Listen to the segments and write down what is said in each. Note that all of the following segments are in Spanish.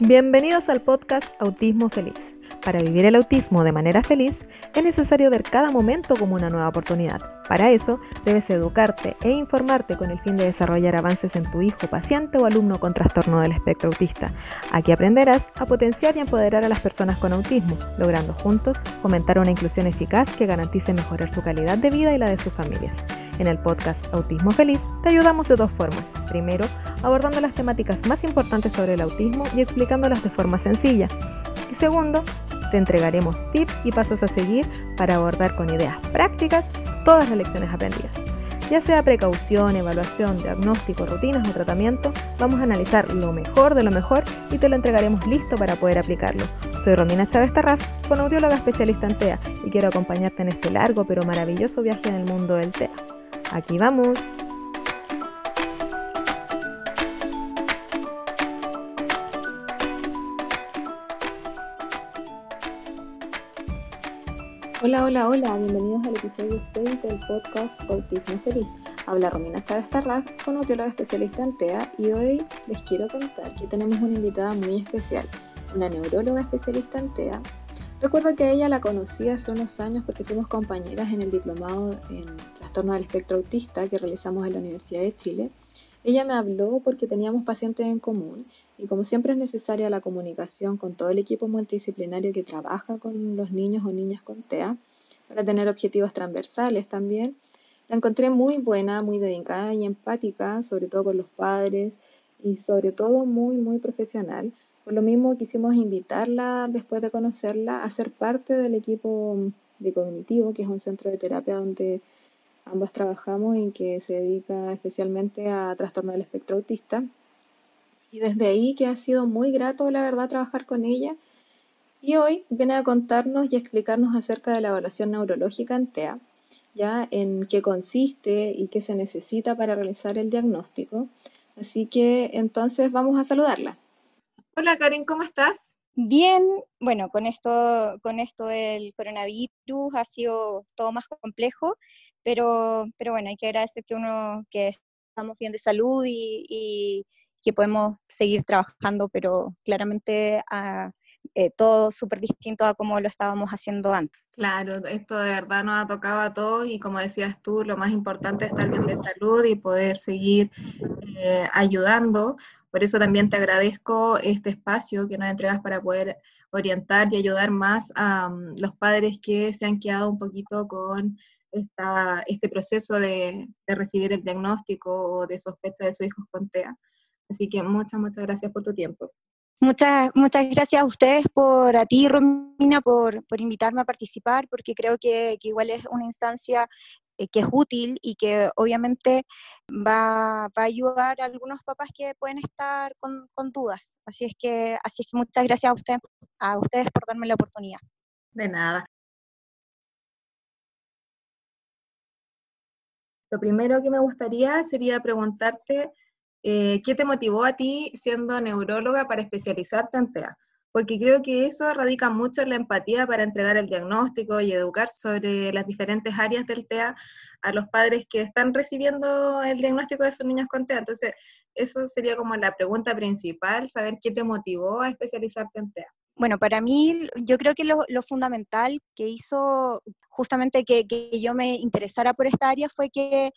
Bienvenidos al podcast Autismo Feliz. Para vivir el autismo de manera feliz es necesario ver cada momento como una nueva oportunidad. Para eso debes educarte e informarte con el fin de desarrollar avances en tu hijo, paciente o alumno con trastorno del espectro autista. Aquí aprenderás a potenciar y empoderar a las personas con autismo, logrando juntos fomentar una inclusión eficaz que garantice mejorar su calidad de vida y la de sus familias. En el podcast Autismo Feliz te ayudamos de dos formas. Primero, abordando las temáticas más importantes sobre el autismo y explicándolas de forma sencilla. Y segundo, te entregaremos tips y pasos a seguir para abordar con ideas prácticas todas las lecciones aprendidas. Ya sea precaución, evaluación, diagnóstico, rutinas o tratamiento, vamos a analizar lo mejor de lo mejor y te lo entregaremos listo para poder aplicarlo. Soy Romina Chávez Tarraf, audióloga especialista en TEA y quiero acompañarte en este largo pero maravilloso viaje en el mundo del TEA. Aquí vamos. Hola, hola, hola, bienvenidos al episodio 6 del podcast Autismo Feliz. Habla Romina Chávez Tarraf, con audióloga especialista en TEA y hoy les quiero contar que tenemos una invitada muy especial, una neuróloga especialista en TEA Recuerdo que ella la conocí hace unos años porque fuimos compañeras en el diplomado en trastorno del espectro autista que realizamos en la Universidad de Chile. Ella me habló porque teníamos pacientes en común y como siempre es necesaria la comunicación con todo el equipo multidisciplinario que trabaja con los niños o niñas con TEA para tener objetivos transversales también. La encontré muy buena, muy dedicada y empática, sobre todo con los padres y sobre todo muy, muy profesional. Por lo mismo quisimos invitarla, después de conocerla, a ser parte del equipo de Cognitivo, que es un centro de terapia donde ambas trabajamos y que se dedica especialmente a trastorno del espectro autista. Y desde ahí que ha sido muy grato, la verdad, trabajar con ella. Y hoy viene a contarnos y explicarnos acerca de la evaluación neurológica en TEA, ya en qué consiste y qué se necesita para realizar el diagnóstico. Así que entonces vamos a saludarla. Hola Karen, ¿cómo estás? Bien, bueno, con esto, con esto del coronavirus ha sido todo más complejo, pero, pero bueno, hay que agradecer que uno, que estamos bien de salud y, que podemos seguir trabajando, pero claramente a, eh, todo súper distinto a como lo estábamos haciendo antes. Claro, esto de verdad nos ha tocado a todos y como decías tú, lo más importante es estar bien de salud y poder seguir eh, ayudando. Por eso también te agradezco este espacio que nos entregas para poder orientar y ayudar más a mm, los padres que se han quedado un poquito con esta, este proceso de, de, recibir el diagnóstico o de sospecha de su hijo con TEA. Así que muchas, muchas gracias por tu tiempo. Muchas, muchas gracias a ustedes, por a ti, Romina, por, por invitarme a participar, porque creo que, que igual es una instancia eh, que es útil y que obviamente va, va, a ayudar a algunos papás que pueden estar con, con, dudas. Así es que, así es que muchas gracias a ustedes, a ustedes por darme la oportunidad. De nada. Lo primero que me gustaría sería preguntarte eh, qué te motivó a ti siendo neuróloga para especializarte en TEA porque creo que eso radica mucho en la empatía para entregar el diagnóstico y educar sobre las diferentes áreas del TEA a los padres que están recibiendo el diagnóstico de sus niños con TEA. Entonces, eso sería como la pregunta principal, saber qué te motivó a especializarte en TEA. Bueno, para mí yo creo que lo, fundamental que hizo justamente que, yo me interesara por esta área fue que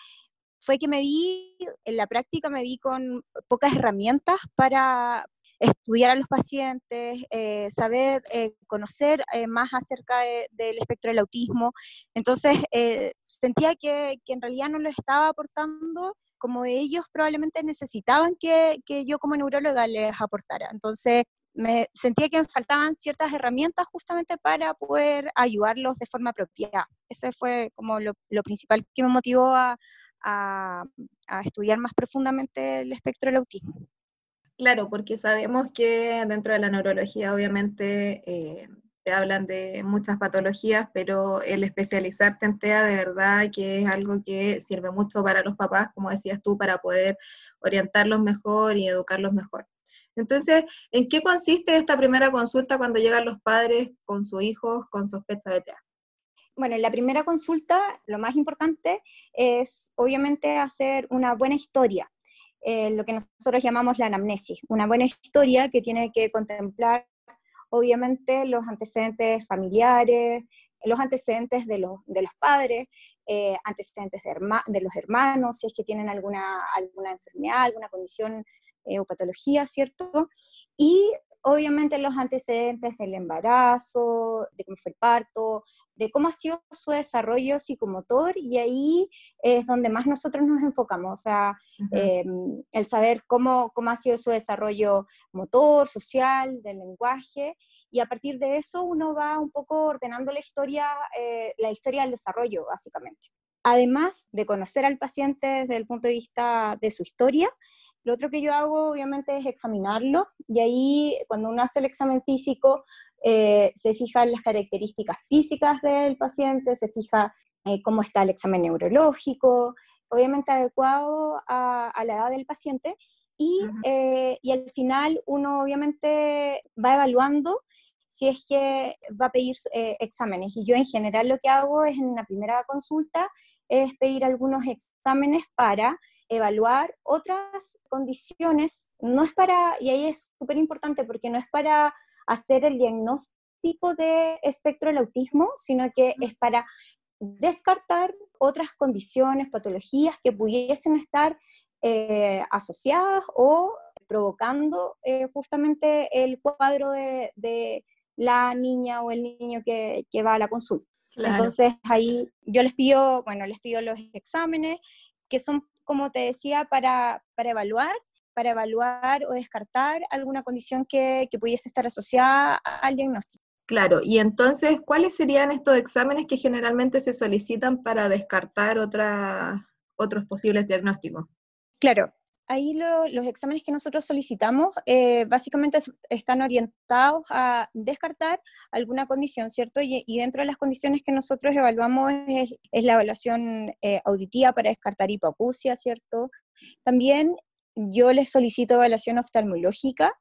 fue que me vi, en la práctica me vi con pocas herramientas para, estudiar a los pacientes, eh, saber, eh, conocer eh, más acerca del espectro del autismo. Entonces, sentía que, que, en realidad no lo estaba aportando como ellos probablemente necesitaban que, que yo como neuróloga les aportara. Entonces, me sentía que faltaban ciertas herramientas justamente para poder ayudarlos de forma apropiada. Ese fue como lo, principal que me motivó a, a, a, estudiar más profundamente el espectro del autismo. Claro, porque sabemos que dentro de la neurología obviamente eh, te hablan de muchas patologías, pero el especializarte en TEA de verdad que es algo que sirve mucho para los papás, como decías tú, para poder orientarlos mejor y educarlos mejor. Entonces, ¿en qué consiste esta primera consulta cuando llegan los padres con sus hijos con sospecha de TEA? Bueno, en la primera consulta lo más importante es obviamente hacer una buena historia eh, lo que nosotros llamamos la anamnesis, una buena historia que tiene que contemplar obviamente los antecedentes familiares, los antecedentes de los, de los padres, eh, antecedentes de, de, los hermanos, si es que tienen alguna, alguna enfermedad, alguna condición eh, o patología, ¿cierto? Y obviamente los antecedentes del embarazo, de cómo fue el parto, de cómo ha sido su desarrollo psicomotor y ahí es donde más nosotros nos enfocamos, o sea, em, el saber cómo, cómo ha sido su desarrollo motor, social, del lenguaje y a partir de eso uno va un poco ordenando la historia, eh, la historia del desarrollo básicamente. Además de conocer al paciente desde el punto de vista de su historia, lo otro que yo hago, obviamente, es examinarlo, y ahí, cuando uno hace el examen físico, eh, se fija en las características físicas del paciente, se fija eh, cómo está el examen neurológico, obviamente adecuado a, la edad del paciente, y, eh, y, al final uno obviamente va evaluando si es que va a pedir exámenes. Y yo en general lo que hago es en la primera consulta es pedir algunos exámenes para evaluar otras condiciones, no es para, y ahí es súper importante porque no es para hacer el diagnóstico de espectro del autismo, sino que es para descartar otras condiciones, patologías que pudiesen estar eh, asociadas o provocando eh, justamente el cuadro de, la niña o el niño que, que va a la consulta. Entonces ahí yo les pido, bueno, les pido los exámenes que son como te decía, para, para evaluar para evaluar o descartar alguna condición que, que, pudiese estar asociada al diagnóstico. Claro, y entonces, ¿cuáles serían estos exámenes que generalmente se solicitan para descartar otros posibles diagnósticos? Claro, ahí los exámenes que nosotros solicitamos eh, básicamente están orientados a descartar alguna condición, ¿cierto? Y, dentro de las condiciones que nosotros evaluamos es, la evaluación eh, auditiva para descartar hipoacusia, ¿cierto? También yo les solicito evaluación oftalmológica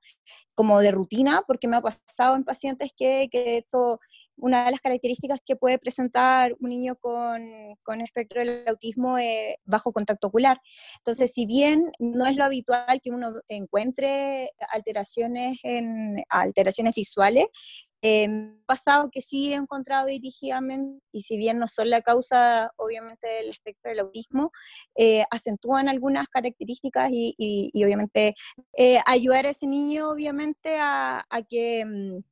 como de rutina, porque me ha pasado en pacientes que, que esto una de las características que puede presentar un niño con, con espectro del autismo es bajo contacto ocular. Entonces, si bien no es lo habitual que uno encuentre alteraciones, en, alteraciones visuales, eh, pasado que sí he encontrado dirigidamente, y si bien no son la causa, obviamente, del espectro del autismo, eh, acentúan algunas características y, y, obviamente, eh, ayudar a ese niño, obviamente, a, a que mm,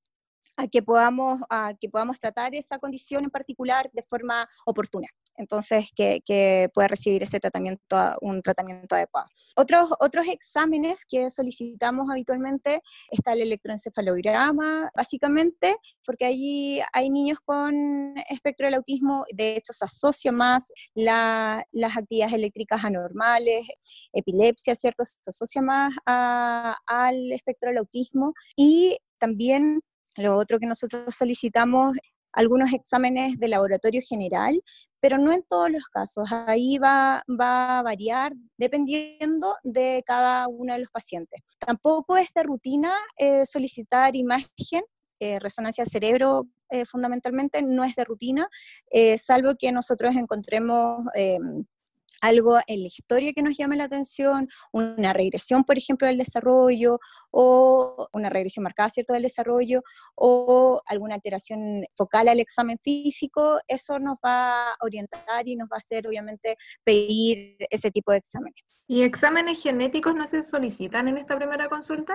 a que podamos, a que podamos tratar esa condición en particular de forma oportuna. Entonces, que, que pueda recibir ese tratamiento, un tratamiento adecuado. Otros, otros exámenes que solicitamos habitualmente está el electroencefalograma, básicamente, porque allí hay niños con espectro del autismo, de hecho se asocia más la, las actividades eléctricas anormales, epilepsia, ¿cierto? Se asocia más al espectro del autismo y también lo otro que nosotros solicitamos, algunos exámenes de laboratorio general, pero no en todos los casos. Ahí va, va a variar dependiendo de cada uno de los pacientes. Tampoco es de rutina eh, solicitar imagen, eh, resonancia cerebro eh, fundamentalmente, no es de rutina, salvo que nosotros encontremos algo en la historia que nos llame la atención, una regresión, por ejemplo, del desarrollo, o una regresión marcada, ¿cierto?, del desarrollo, o alguna alteración focal al examen físico, eso nos va a orientar y nos va a hacer, obviamente, pedir ese tipo de exámenes. ¿Y exámenes genéticos no se solicitan en esta primera consulta?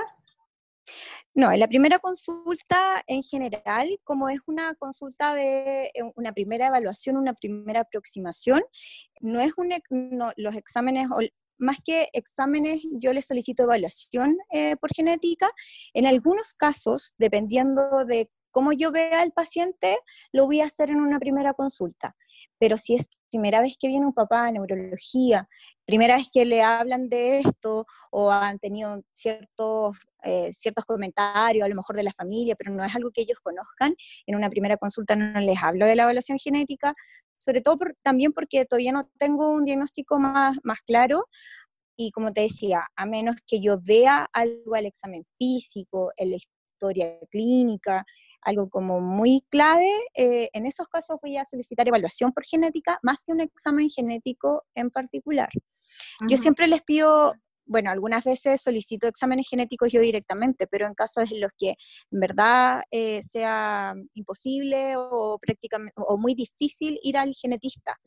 No, en la primera consulta en general, como es una consulta de eh, una primera evaluación, una primera aproximación, no es un, los exámenes, más que exámenes, yo les solicito evaluación eh, por genética. En algunos casos, dependiendo de cómo yo vea al paciente, lo voy a hacer en una primera consulta. Pero si es primera vez que viene un papá a neurología, primera vez que le hablan de esto o han tenido ciertos, eh, ciertos comentarios, a lo mejor de la familia, pero no es algo que ellos conozcan, en una primera consulta no les hablo de la evaluación genética, sobre todo también porque todavía no tengo un diagnóstico más, más claro. Y como te decía, a menos que yo vea algo al examen físico, en la historia clínica, algo como muy clave, eh, en esos casos voy a solicitar evaluación por genética más que un examen genético en particular. Yo siempre les pido bueno, algunas veces solicito exámenes genéticos yo directamente, pero en casos en los que en verdad eh, sea imposible o prácticamente o muy difícil ir al genetista.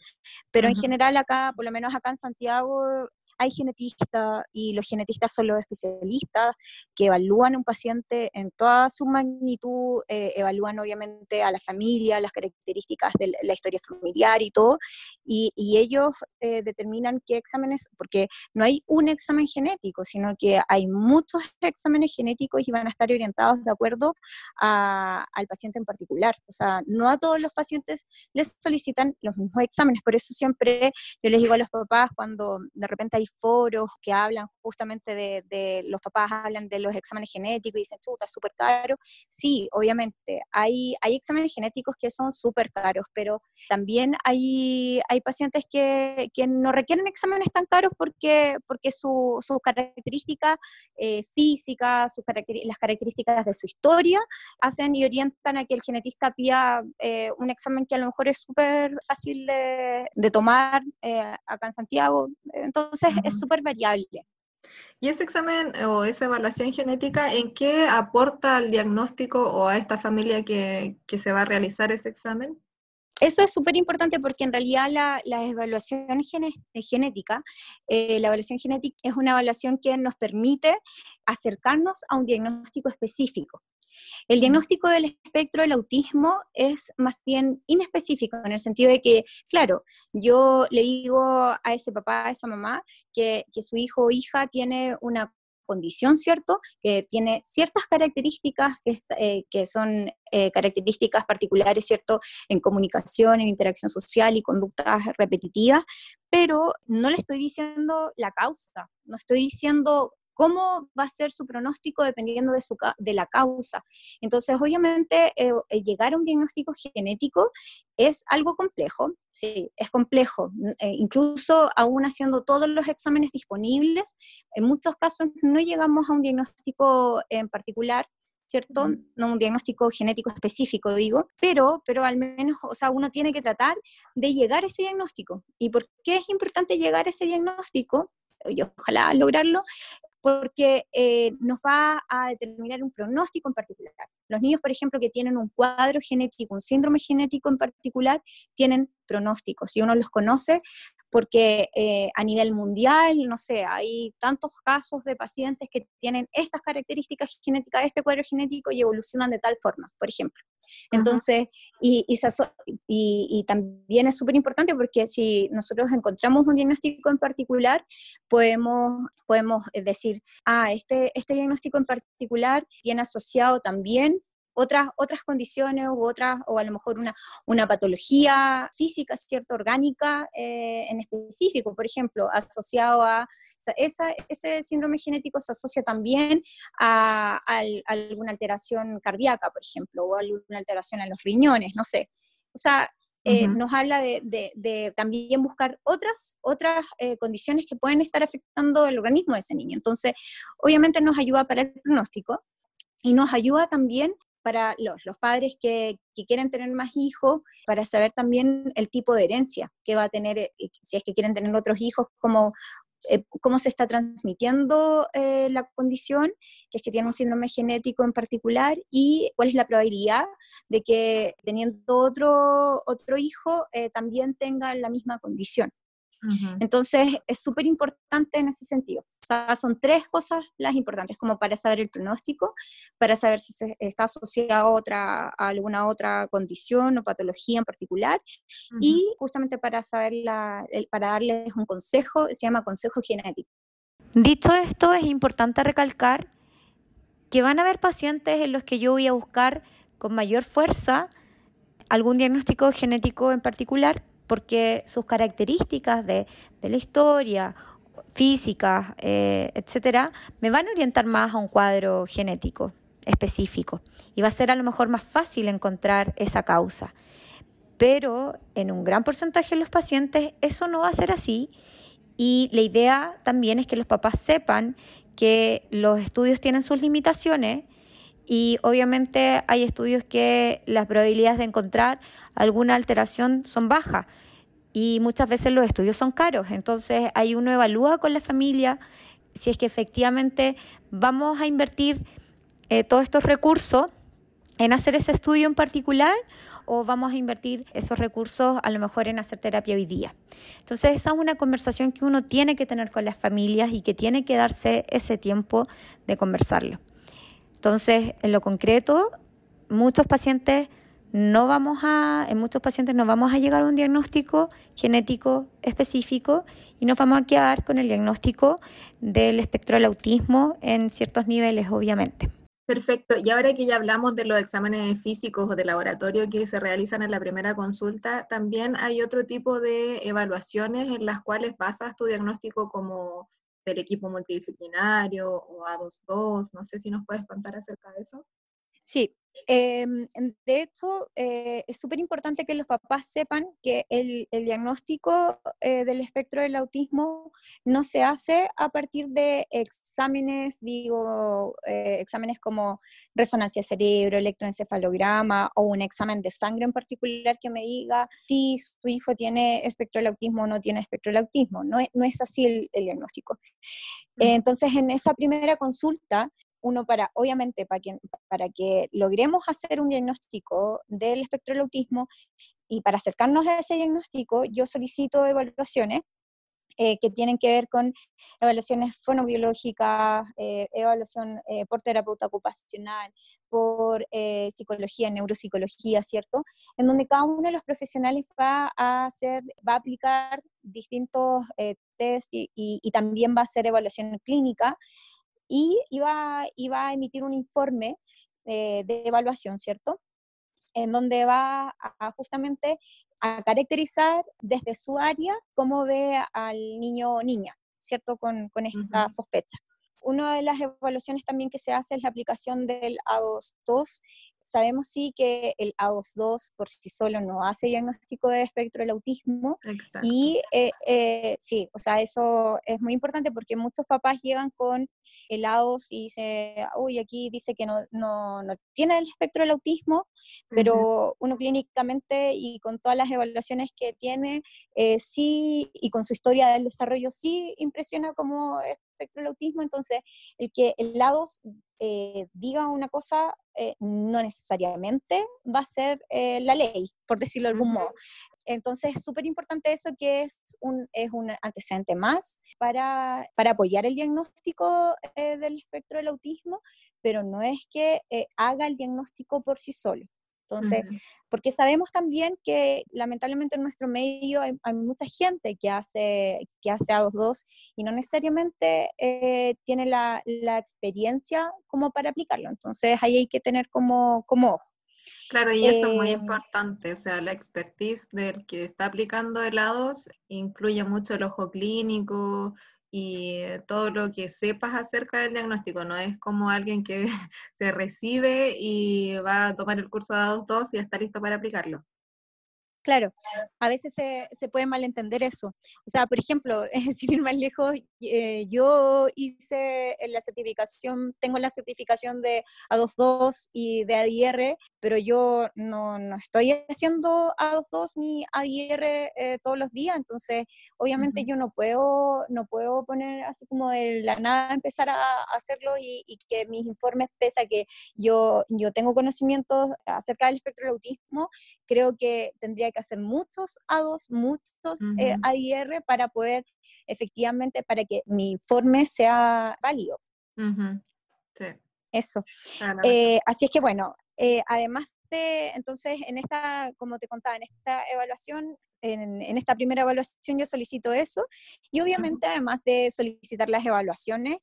Pero en general acá, por lo menos acá en Santiago, hay genetistas y los genetistas son los especialistas que evalúan un paciente en toda su magnitud, eh, evalúan obviamente a la familia, las características de la historia familiar y todo, y, ellos eh, determinan qué exámenes, porque no hay un examen genético, sino que hay muchos exámenes genéticos y van a estar orientados de acuerdo al paciente en particular. O sea, no a todos los pacientes les solicitan los mismos exámenes, por eso siempre yo les digo a los papás cuando de repente hay foros que hablan justamente de, los papás hablan de los exámenes genéticos y dicen, chuta, es súper caro. Sí, obviamente, hay, hay exámenes genéticos que son súper caros, pero también hay, hay pacientes que, que, no requieren exámenes tan caros porque, porque sus su características eh, físicas, sus las características de su historia hacen y orientan a que el genetista pida eh, un examen que a lo mejor es súper fácil de, de tomar eh, acá en Santiago. Entonces, es súper variable. ¿Y ese examen o esa evaluación genética en qué aporta al diagnóstico o a esta familia que, que se va a realizar ese examen? Eso es súper importante porque en realidad la, la evaluación genética, eh, la evaluación genética es una evaluación que nos permite acercarnos a un diagnóstico específico. El diagnóstico del espectro del autismo es más bien inespecífico, en el sentido de que, claro, yo le digo a ese papá, a esa mamá, que, su hijo o hija tiene una condición, ¿cierto? Que tiene ciertas características que, eh, que son eh, características particulares, ¿cierto? En comunicación, en interacción social y conductas repetitivas, pero no le estoy diciendo la causa, no estoy diciendo cómo va a ser su pronóstico dependiendo de, su, de la causa. Entonces, obviamente, eh, eh, llegar a un diagnóstico genético es algo complejo, sí, es complejo. Eh, incluso aún haciendo todos los exámenes disponibles, en muchos casos no llegamos a un diagnóstico en particular, ¿cierto? No un diagnóstico genético específico, digo, pero, pero al menos, o sea, uno tiene que tratar de llegar a ese diagnóstico. ¿Y por qué es importante llegar a ese diagnóstico? y ojalá lograrlo, porque eh, nos va a determinar un pronóstico en particular. Los niños, por ejemplo, que tienen un cuadro genético, un síndrome genético en particular, tienen pronósticos. y uno los conoce, porque eh, a nivel mundial, no sé, hay tantos casos de pacientes que tienen estas características genéticas, este cuadro genético y evolucionan de tal forma, por ejemplo. Entonces, y, y, también es súper importante porque si nosotros encontramos un diagnóstico en particular, podemos, podemos decir, ah, este, este diagnóstico en particular tiene asociado también otras, otras condiciones u otras, o a lo mejor una, una patología física, cierta orgánica eh, en específico, por ejemplo, asociado a esa, ese síndrome genético se asocia también a, alguna alteración cardíaca, por ejemplo, o alguna alteración en los riñones, no sé. O sea, eh, nos habla de, de, también buscar otras, otras eh, condiciones que pueden estar afectando el organismo de ese niño. Entonces, obviamente nos ayuda para el pronóstico y nos ayuda también para los, los padres que, que, quieren tener más hijos, para saber también el tipo de herencia que va a tener, eh, si es que quieren tener otros hijos, como eh, cómo se está transmitiendo eh, la condición, si es que tiene un síndrome genético en particular y cuál es la probabilidad de que teniendo otro, otro hijo también tenga la misma condición. Entonces, es súper importante en ese sentido. O sea, son tres cosas las importantes, como para saber el pronóstico, para saber si se está asociado a, otra, a alguna otra condición o patología en particular, y justamente para saber la, para darles un consejo, se llama consejo genético. Dicho esto, es importante recalcar que van a haber pacientes en los que yo voy a buscar con mayor fuerza algún diagnóstico genético en particular porque sus características de, la historia, físicas, eh, etcétera, me van a orientar más a un cuadro genético específico y va a ser a lo mejor más fácil encontrar esa causa. Pero en un gran porcentaje de los pacientes eso no va a ser así y la idea también es que los papás sepan que los estudios tienen sus limitaciones y obviamente hay estudios que las probabilidades de encontrar alguna alteración son bajas y muchas veces los estudios son caros. Entonces ahí uno evalúa con la familia si es que efectivamente vamos a invertir eh, todos estos recursos en hacer ese estudio en particular o vamos a invertir esos recursos a lo mejor en hacer terapia hoy día. Entonces esa es una conversación que uno tiene que tener con las familias y que tiene que darse ese tiempo de conversarlo. Entonces, en lo concreto, muchos pacientes no vamos a, en muchos pacientes no vamos a llegar a un diagnóstico genético específico y nos vamos a quedar con el diagnóstico del espectro del autismo en ciertos niveles, obviamente. Perfecto. Y ahora que ya hablamos de los exámenes físicos o de laboratorio que se realizan en la primera consulta, también hay otro tipo de evaluaciones en las cuales basas tu diagnóstico como del equipo multidisciplinario o A22. No sé si nos puedes contar acerca de eso. Sí, Em, de hecho, eh, es súper importante que los papás sepan que el, diagnóstico eh, del espectro del autismo no se hace a partir de exámenes, digo, eh, exámenes como resonancia cerebro, electroencefalograma o un examen de sangre en particular que me diga si su hijo tiene espectro del autismo o no tiene espectro del autismo. No es, no es así el, el diagnóstico. Entonces, en esa primera consulta, uno para, obviamente, para que, para que logremos hacer un diagnóstico del espectro del autismo y para acercarnos a ese diagnóstico, yo solicito evaluaciones eh, que tienen que ver con evaluaciones fonobiológicas, eh, evaluación eh, por terapeuta ocupacional, por psicología, neuropsicología, ¿cierto? En donde cada uno de los profesionales va a hacer, va a aplicar distintos test y, también va a hacer evaluación clínica y iba, iba a emitir un informe eh, de evaluación, ¿cierto? En donde va a, justamente a caracterizar desde su área cómo ve al niño o niña, ¿cierto? Con, con esta sospecha. Una de las evaluaciones también que se hace es la aplicación del A2.2. Sabemos sí que el A2.2 por sí solo no hace diagnóstico de espectro del autismo. Exacto. Y eh, eh, sí, o sea, eso es muy importante porque muchos papás llegan con helados y dice, uy, aquí dice que no, no, no tiene el espectro del autismo, pero uno clínicamente y con todas las evaluaciones que tiene, eh, sí, y con su historia del desarrollo, sí impresiona como espectro del autismo, entonces el que helados eh, diga una cosa eh, no necesariamente va a ser la ley, por decirlo de algún modo. Entonces es súper importante eso que es un, es un antecedente más para, para apoyar el diagnóstico eh, del espectro del autismo, pero no es que eh, haga el diagnóstico por sí solo. Entonces, porque sabemos también que lamentablemente en nuestro medio hay, mucha gente que hace, que hace A22 y no necesariamente eh, tiene la, la, experiencia como para aplicarlo. Entonces, ahí hay que tener como, como ojo. Claro, y eso es muy em, importante, o sea, la expertise del que está aplicando helados incluye mucho el ojo clínico y todo lo que sepas acerca del diagnóstico, no es como alguien que se recibe y va a tomar el curso de helados 2 y está listo para aplicarlo. Claro, a veces se, se, puede malentender eso. O sea, por ejemplo, sin ir más lejos, eh, yo hice la certificación, tengo la certificación de A22 y de ADR, pero yo no, no estoy haciendo A22 ni ADR eh, todos los días, entonces obviamente yo no puedo, no puedo poner así como de la nada empezar a, hacerlo y, y, que mis informes, pese a que yo, yo tengo conocimientos acerca del espectro del autismo, creo que tendría que hacer muchos A2, muchos eh, ADR para poder efectivamente, para que mi informe sea válido. Sí. Eso. Eh, así es que bueno, eh, además de, entonces, en esta, como te contaba, en esta evaluación, en, esta primera evaluación yo solicito eso y obviamente además de solicitar las evaluaciones,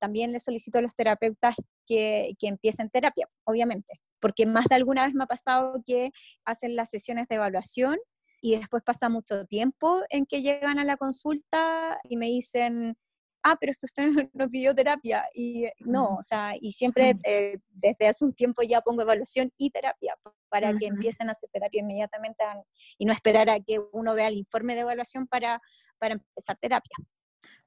también le solicito a los terapeutas que, que empiecen terapia, obviamente porque más de alguna vez me ha pasado que hacen las sesiones de evaluación y después pasa mucho tiempo en que llegan a la consulta y me dicen, ah, pero es que usted no, pidió terapia. Y no, o sea, y siempre eh, desde hace un tiempo ya pongo evaluación y terapia para que empiecen a hacer terapia inmediatamente y no esperar a que uno vea el informe de evaluación para, para empezar terapia.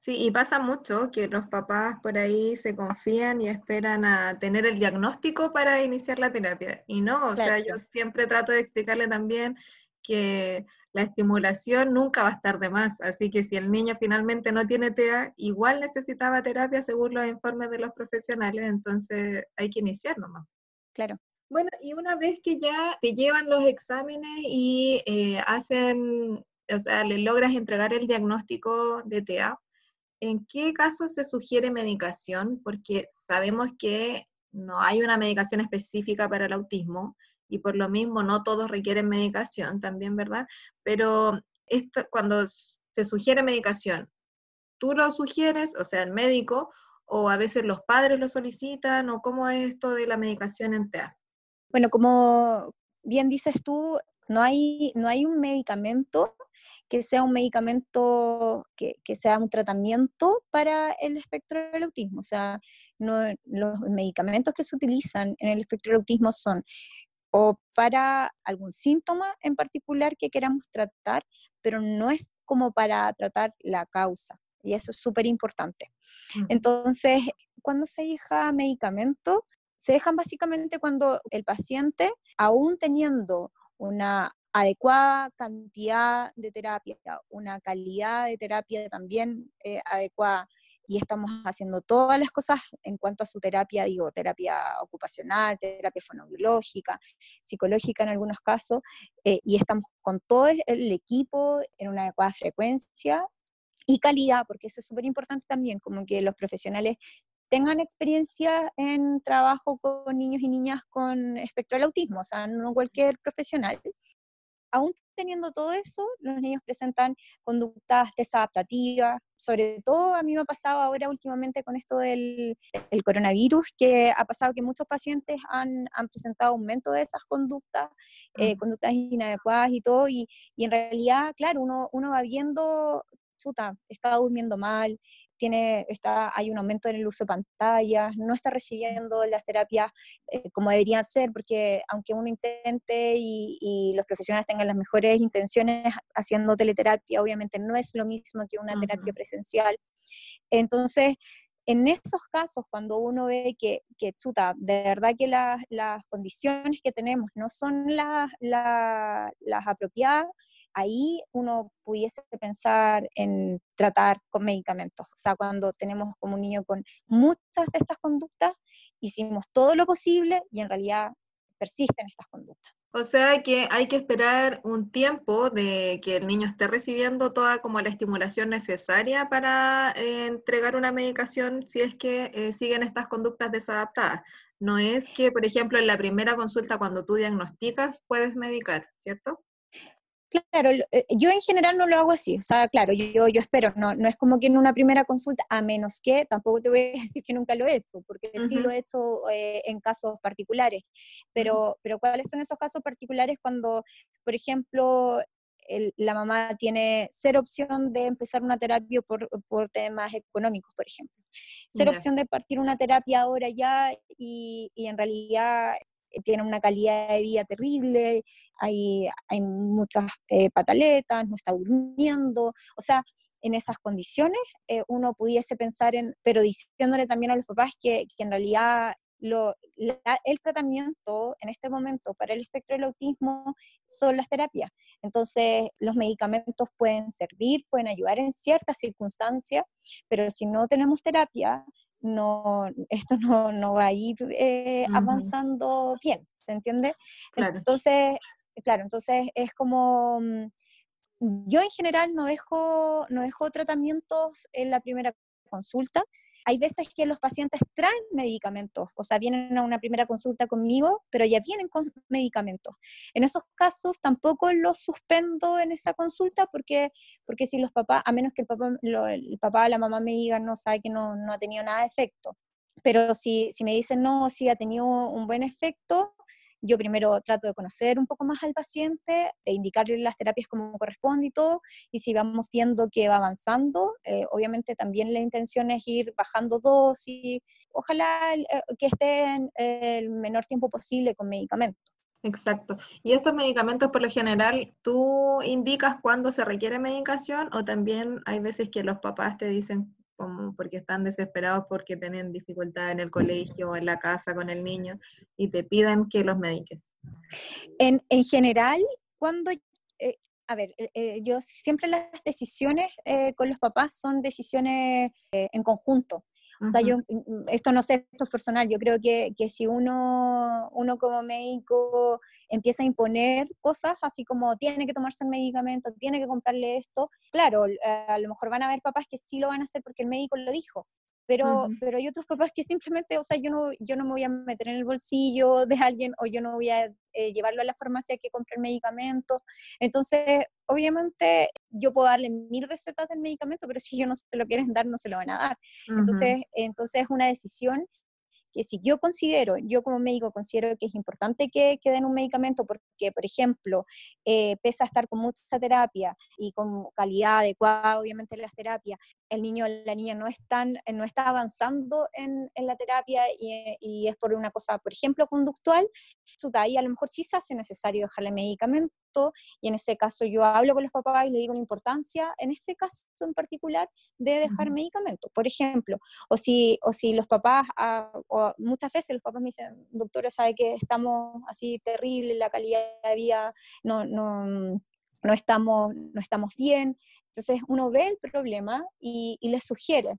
Sí, y pasa mucho que los papás por ahí se confían y esperan a tener el diagnóstico para iniciar la terapia. Y no, o sea, yo siempre trato de explicarle también que la estimulación nunca va a estar de más. Así que si el niño finalmente no tiene TEA, igual necesitaba terapia según los informes de los profesionales, entonces hay que iniciar nomás. Claro. Bueno, y una vez que ya te llevan los exámenes y eh, hacen, o sea, le logras entregar el diagnóstico de TEA, ¿en qué casos se sugiere medicación? Porque sabemos que no hay una medicación específica para el autismo y por lo mismo no todos requieren medicación también, ¿verdad? Pero cuando se sugiere medicación, ¿tú lo sugieres, o sea, el médico, o a veces los padres lo solicitan, o cómo es esto de la medicación en TEA? Bueno, como bien dices tú, no hay, no hay un medicamento que sea un medicamento, que, que, sea un tratamiento para el espectro del autismo. O sea, no, los medicamentos que se utilizan en el espectro del autismo son o para algún síntoma en particular que queramos tratar, pero no es como para tratar la causa. Y eso es súper importante. Entonces, cuando se deja medicamento, se dejan básicamente cuando el paciente, aún teniendo una adecuada cantidad de terapia, una calidad de terapia también eh, adecuada, y estamos haciendo todas las cosas en cuanto a su terapia, digo, terapia ocupacional, terapia fonobiológica, psicológica en algunos casos, eh, y estamos con todo el, equipo en una adecuada frecuencia y calidad, porque eso es súper importante también, como que los profesionales tengan experiencia en trabajo con niños y niñas con espectro del autismo, o sea, no cualquier profesional. Aún teniendo todo eso, los niños presentan conductas desadaptativas, sobre todo a mí me ha pasado ahora últimamente con esto del coronavirus, que ha pasado que muchos pacientes han, han presentado aumento de esas conductas, eh, conductas inadecuadas y todo, y, y, en realidad, claro, uno, uno va viendo, chuta, está durmiendo mal, tiene, está, hay un aumento en el uso de pantallas, no está recibiendo las terapias eh, como deberían ser, porque aunque uno intente y, los profesionales tengan las mejores intenciones haciendo teleterapia, obviamente no es lo mismo que una terapia presencial. Entonces, en esos casos, cuando uno ve que, que chuta, de verdad que las condiciones que tenemos no son las, las apropiadas, ahí uno pudiese pensar en tratar con medicamentos. O sea, cuando tenemos como un niño con muchas de estas conductas, hicimos todo lo posible y en realidad persisten estas conductas. O sea que hay que esperar un tiempo de que el niño esté recibiendo toda como la estimulación necesaria para eh, entregar una medicación si es que eh, siguen estas conductas desadaptadas. No es que, por ejemplo, en la primera consulta cuando tú diagnosticas puedes medicar, ¿cierto? Claro, eh, yo en general no lo hago así, o sea, claro, yo, yo espero, no, no es como que en una primera consulta, a menos que, tampoco te voy a decir que nunca lo he hecho, porque sí lo he hecho eh, en casos particulares, pero, pero ¿cuáles son esos casos particulares cuando, por ejemplo, la mamá tiene cero opción de empezar una terapia por, por temas económicos, por ejemplo. Cero opción de partir una terapia ahora ya y, y en realidad eh, tiene una calidad de vida terrible, hay, hay muchas eh, pataletas, no está durmiendo, o sea, en esas condiciones eh, uno pudiese pensar en, pero diciéndole también a los papás que, que en realidad lo, el tratamiento en este momento para el espectro del autismo son las terapias. Entonces, los medicamentos pueden servir, pueden ayudar en ciertas circunstancias, pero si no tenemos terapia, no, esto no, no va a ir eh, avanzando bien, ¿se entiende? Entonces, claro, entonces es como, mm, yo en general no dejo, no dejo tratamientos en la primera consulta, hay veces que los pacientes traen medicamentos, o sea, vienen a una primera consulta conmigo, pero ya vienen con medicamentos. En esos casos tampoco los suspendo en esa consulta porque, porque si los papás, a menos que el papá, el papá o la mamá me digan, no sabe que no, no ha tenido nada de efecto. Pero si, si me dicen, no, sí ha tenido un buen efecto, yo primero trato de conocer un poco más al paciente, de indicarle las terapias como corresponde y todo, y si vamos viendo que va avanzando, eh, obviamente también la intención es ir bajando dosis, ojalá eh, que esté en el menor tiempo posible con medicamentos. Exacto. ¿Y estos medicamentos por lo general tú indicas cuándo se requiere medicación o también hay veces que los papás te dicen como porque están desesperados porque tienen dificultad en el colegio o en la casa con el niño y te piden que los mediques? En, en general, cuando eh, a ver, eh, eh, yo siempre las decisiones eh, con los papás son decisiones en conjunto. O sea, yo, mm, esto no sé, esto es personal, yo creo que, que, si uno, uno como médico empieza a imponer cosas, así como tiene que tomarse el medicamento, tiene que comprarle esto, claro, a lo mejor van a haber papás que sí lo van a hacer porque el médico lo dijo, pero, pero hay otros papás que simplemente, o sea, yo no, yo no me voy a meter en el bolsillo de alguien o yo no voy a eh, llevarlo a la farmacia que compre el medicamento. Entonces, obviamente, yo puedo darle mil recetas del medicamento, pero si ellos no se lo quieren dar, no se lo van a dar. Entonces, entonces es una decisión que si yo considero, yo como médico considero que es importante que, que den un medicamento porque, por ejemplo, eh, pese a estar con mucha terapia y con calidad adecuada, obviamente, las terapias, el niño o la niña no, están, no está avanzando en, en la terapia y, y, es por una cosa, por ejemplo, conductual, ahí a lo mejor sí se hace necesario dejarle medicamento y en ese caso yo hablo con los papás y le digo la importancia, en este caso en particular, de dejar medicamentos, por ejemplo, o si, o si los papás, ah, o muchas veces los papás me dicen, doctora, sabe que estamos así terrible, la calidad de vida no, no, no, estamos, no estamos bien, entonces uno ve el problema y, y le sugiere.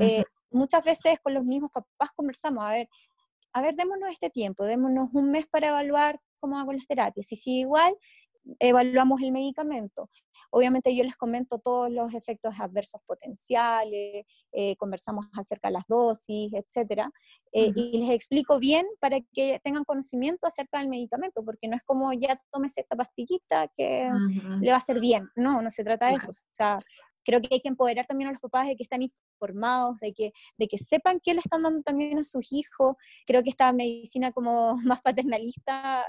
Eh, muchas veces con los mismos papás conversamos, a ver, a ver, démonos este tiempo, démonos un mes para evaluar cómo hago las terapias. Y si igual, evaluamos el medicamento. Obviamente yo les comento todos los efectos adversos potenciales, eh, conversamos acerca de las dosis, etcétera, eh, y les explico bien para que tengan conocimiento acerca del medicamento, porque no es como ya tomes esta pastillita que le va a hacer bien. No, no se trata de eso. O sea, creo que hay que empoderar también a los papás de que están informados, de que, de que sepan qué le están dando también a sus hijos. Creo que esta medicina como más paternalista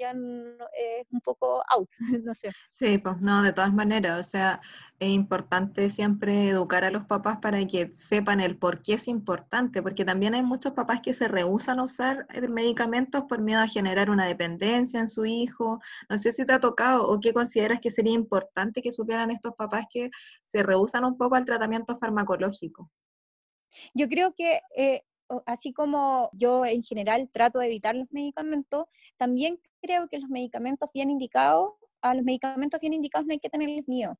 eh, ya es un poco out, no sé. Sí, pues no, de todas maneras, o sea, es importante siempre educar a los papás para que sepan el por qué es importante, porque también hay muchos papás que se rehusan a usar medicamentos por miedo a generar una dependencia en su hijo. No sé si te ha tocado o qué consideras que sería importante que supieran estos papás que se rehusan un poco al tratamiento farmacológico. Yo creo que eh, así como yo en general trato de evitar los medicamentos, también creo que los medicamentos bien indicados, a los medicamentos bien indicados no hay que tenerles miedo.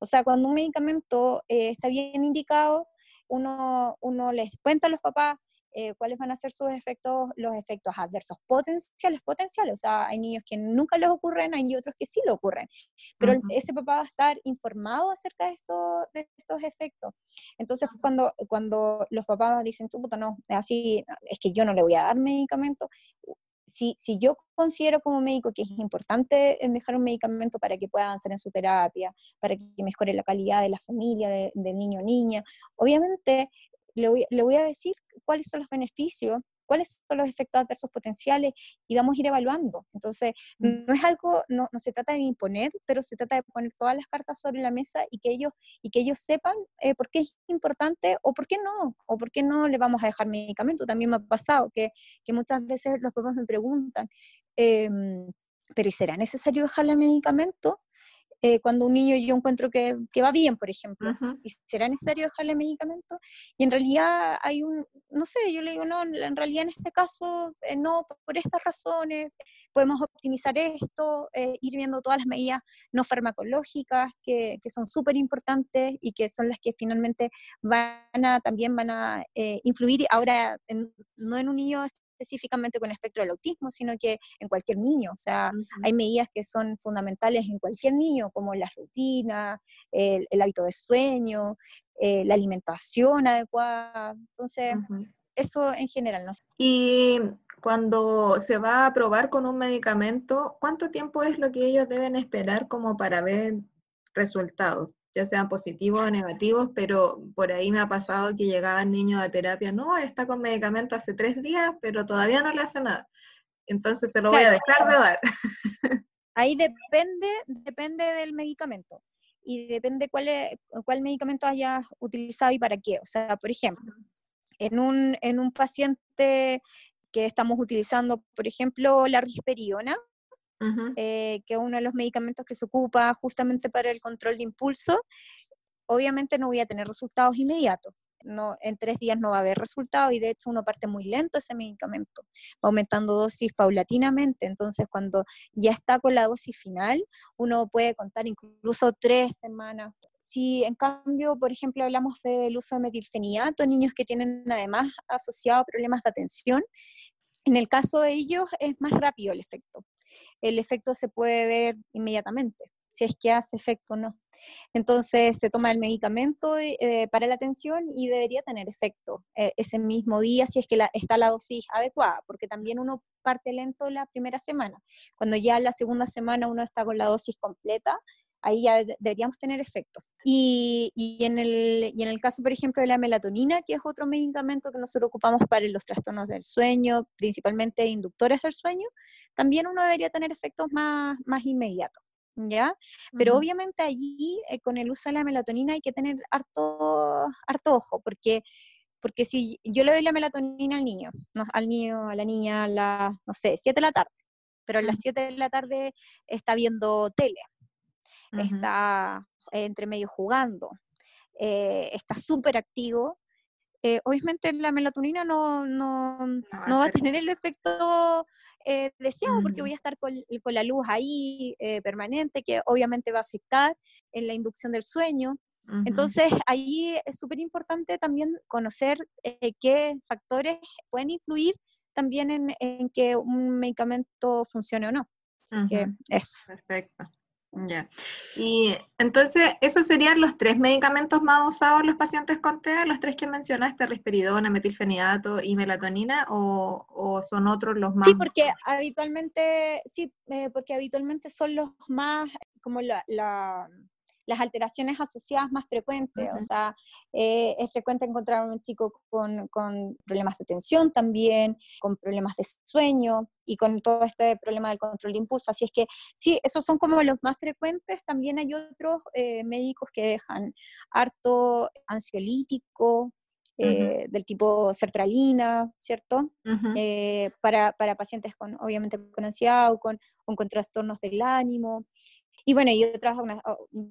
O sea, cuando un medicamento eh, está bien indicado, uno, uno les cuenta a los papás, eh, cuáles van a ser sus efectos, los efectos adversos potenciales, potenciales. O sea, hay niños que nunca les ocurren, hay otros que sí le ocurren. Pero ese papá va a estar informado acerca de, esto, de estos efectos. Entonces, cuando, cuando los papás dicen, puta, no, así, es que yo no le voy a dar medicamento, si, si, yo considero como médico que es importante dejar un medicamento para que pueda avanzar en su terapia, para que mejore la calidad de la familia, del niño o niña, obviamente le voy, le voy, a decir cuáles son los beneficios, cuáles son los efectos adversos potenciales y vamos a ir evaluando. Entonces, mm. no es algo, no, no se trata de imponer, pero se trata de poner todas las cartas sobre la mesa y que ellos, y que ellos sepan eh, por qué es importante o por qué no, o por qué no le vamos a dejar medicamento. También me ha pasado que, que muchas veces los papás me preguntan, em, pero ¿y será necesario dejarle medicamento? Eh, cuando un niño yo encuentro que, que va bien, por ejemplo, y será necesario dejarle medicamento, y en realidad hay un, no sé, yo le digo, no, en realidad en este caso eh, no, por estas razones, podemos optimizar esto, eh, ir viendo todas las medidas no farmacológicas que, que son súper importantes y que son las que finalmente van a, también van a influir ahora no en un niño específicamente con espectro del autismo, sino que en cualquier niño. O sea, hay medidas que son fundamentales en cualquier niño, como la rutina, el, hábito de sueño, eh, la alimentación adecuada. Entonces, eso en general. ¿no? Y cuando se va a probar con un medicamento, ¿cuánto tiempo es lo que ellos deben esperar como para ver resultados? Ya sean positivos o negativos, pero por ahí me ha pasado que llegaban niños a terapia, no, está con medicamento hace tres días, pero todavía no le hace nada. Entonces se lo voy a dejar de dar. Ahí depende, depende del medicamento y depende cuál, cuál medicamento hayas utilizado y para qué. O sea, por ejemplo, en un, en un paciente que estamos utilizando, por ejemplo, la risperiona, eh, que es uno de los medicamentos que se ocupa justamente para el control de impulso, obviamente no voy a tener resultados inmediatos. no, en tres días no va a haber resultado y de hecho uno parte muy lento ese medicamento, aumentando dosis paulatinamente, entonces cuando ya está con la dosis final, uno puede contar incluso tres semanas. Si en cambio, por ejemplo, hablamos del uso de metilfenidato, niños que tienen además asociado problemas de atención, en el caso de ellos es más rápido el efecto. El efecto se puede ver inmediatamente, si es que hace efecto o no. Entonces se toma el medicamento eh, para la atención y debería tener efecto eh, ese mismo día si es que está la dosis adecuada, porque también uno parte lento la primera semana. Cuando ya la segunda semana uno está con la dosis completa, ahí ya deberíamos tener efecto. Y, en el, y en el caso, por ejemplo, de la melatonina, que es otro medicamento que nosotros ocupamos para los trastornos del sueño, principalmente inductores del sueño, también uno debería tener efectos más, más inmediatos. ¿ya? Pero obviamente allí eh, con el uso de la melatonina hay que tener harto, harto ojo, porque, porque si yo le doy la melatonina al niño, al niño, a la niña a las, no sé, 7 de la tarde, pero a las 7 de la tarde está viendo tele, está entre medio jugando, eh, está súper activo, eh, obviamente la melatonina no, no, no, va a tener el efecto eh, deseado porque voy a estar con, la luz ahí eh, permanente, que obviamente va a afectar en la inducción del sueño. Entonces, ahí es súper importante también conocer qué factores pueden influir también en, que un medicamento funcione o no. eso. Perfecto. Ya. Y entonces, ¿esos serían los tres medicamentos más usados en los pacientes con TEA, los tres que mencionaste, risperidona, metilfenidato y melatonina, o, son otros los más? Sí, porque habitualmente, sí, eh, porque habitualmente son los más, como la, las alteraciones asociadas más frecuentes. O sea, eh, es frecuente encontrar a un chico con, problemas de tensión también, con problemas de sueño y con todo este problema del control de impulso. Así es que sí, esos son como los más frecuentes. También hay otros eh, médicos que dejan harto ansiolítico, eh, del tipo sertralina, ¿cierto? para, para, pacientes con, obviamente, con ansiedad o con, con trastornos del ánimo. Y bueno, yo,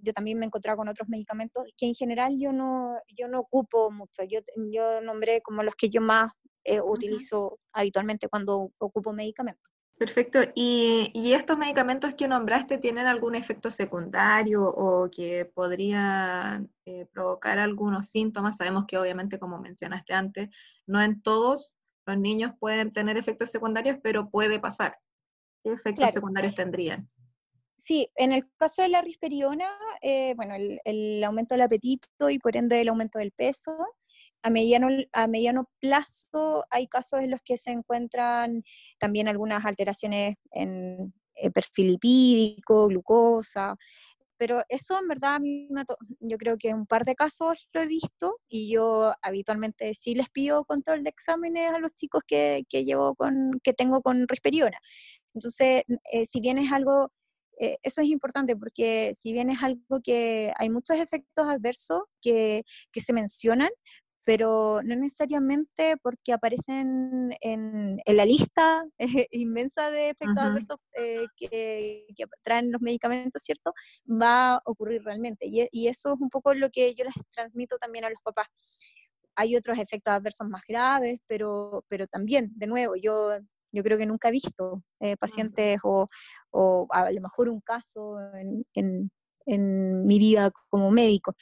yo también me he encontrado con otros medicamentos que en general yo no, yo no ocupo mucho. Yo, yo nombré como los que yo más eh, utilizo habitualmente cuando ocupo medicamentos. Perfecto. ¿Y, ¿Y, estos medicamentos que nombraste tienen algún efecto secundario o que podrían eh, provocar algunos síntomas? Sabemos que obviamente, como mencionaste antes, no en todos los niños pueden tener efectos secundarios, pero puede pasar. ¿Qué efectos secundarios tendrían? Sí, en el caso de la risperiona, eh, bueno, el, aumento del apetito y por ende el aumento del peso. A mediano, a mediano plazo hay casos en los que se encuentran también algunas alteraciones en el perfil lipídico, glucosa, pero eso en verdad yo creo que en un par de casos lo he visto y yo habitualmente sí les pido control de exámenes a los chicos que, que llevo con, que tengo con risperiona. Entonces, eh, si bien es algo eh, eso es importante porque si bien es algo que hay muchos efectos adversos que, que se mencionan, pero no necesariamente porque aparecen en, en la lista inmensa de efectos adversos eh, que, que, traen los medicamentos, ¿cierto? Va a ocurrir realmente. Y, y, eso es un poco lo que yo les transmito también a los papás. Hay otros efectos adversos más graves, pero, pero también, de nuevo, yo yo creo que nunca he visto eh, pacientes o, o, a lo mejor un caso en, en, mi vida como médico.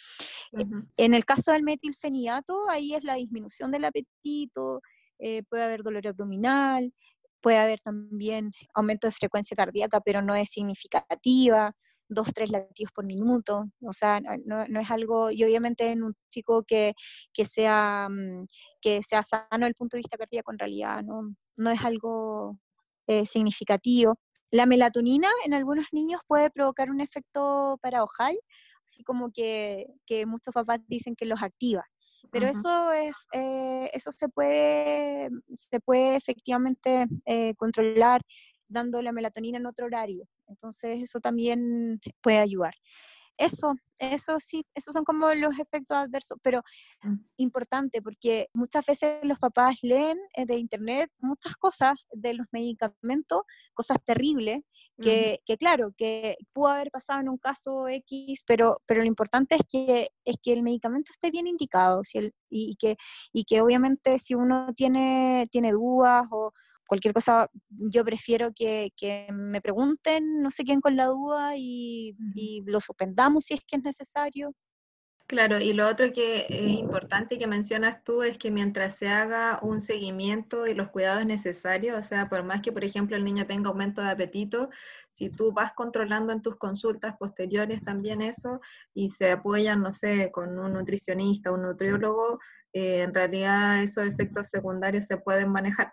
E, en el caso del metilfenidato, ahí es la disminución del apetito, eh, puede haber dolor abdominal, puede haber también aumento de frecuencia cardíaca, pero no es significativa, dos, tres latidos por minuto, o sea, no, no es algo, y obviamente en un chico que, que, sea, mm, que sea sano desde el punto de vista cardíaco, en realidad no, no es algo eh, significativo. La melatonina en algunos niños puede provocar un efecto paradojal, así como que, que muchos papás dicen que los activa. Pero eso, es, eh, eso se, puede, se puede efectivamente eh, controlar dando la melatonina en otro horario. Entonces eso también puede ayudar. eso, eso sí, esos son como los efectos adversos, pero mm. importante porque muchas veces los papás leen eh, de internet muchas cosas de los medicamentos, cosas terribles, que, que, claro, que pudo haber pasado en un caso X, pero, pero lo importante es que, es que el medicamento esté bien indicado si el, y, que, y que obviamente si uno tiene, tiene dudas o cualquier cosa, yo prefiero que, me pregunten, no sé quién con la duda y, lo suspendamos si es que es necesario. Claro, y lo otro que es importante que mencionas tú es que mientras se haga un seguimiento y los cuidados necesarios, o sea, por más que, por ejemplo, el niño tenga aumento de apetito, si tú vas controlando en tus consultas posteriores también eso y se apoyan, no sé, con un nutricionista, un nutriólogo, eh, en realidad esos efectos secundarios se pueden manejar.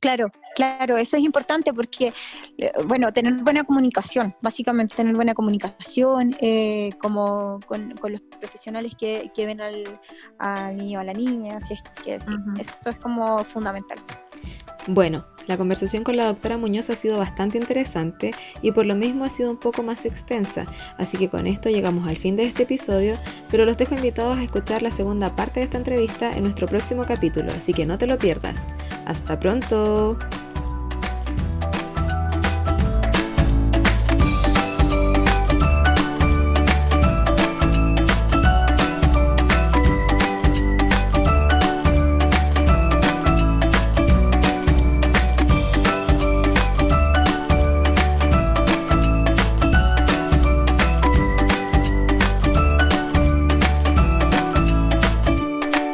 Claro, claro, eso es importante porque, eh, bueno, tener buena comunicación, básicamente tener buena comunicación eh, como con, los profesionales que, ven al, niño o a la niña, así es que sí, esto es como fundamental. Bueno, la conversación con la doctora Muñoz ha sido bastante interesante y por lo mismo ha sido un poco más extensa, así que con esto llegamos al fin de este episodio, pero los dejo invitados a escuchar la segunda parte de esta entrevista en nuestro próximo capítulo, así que no te lo pierdas. Hasta pronto.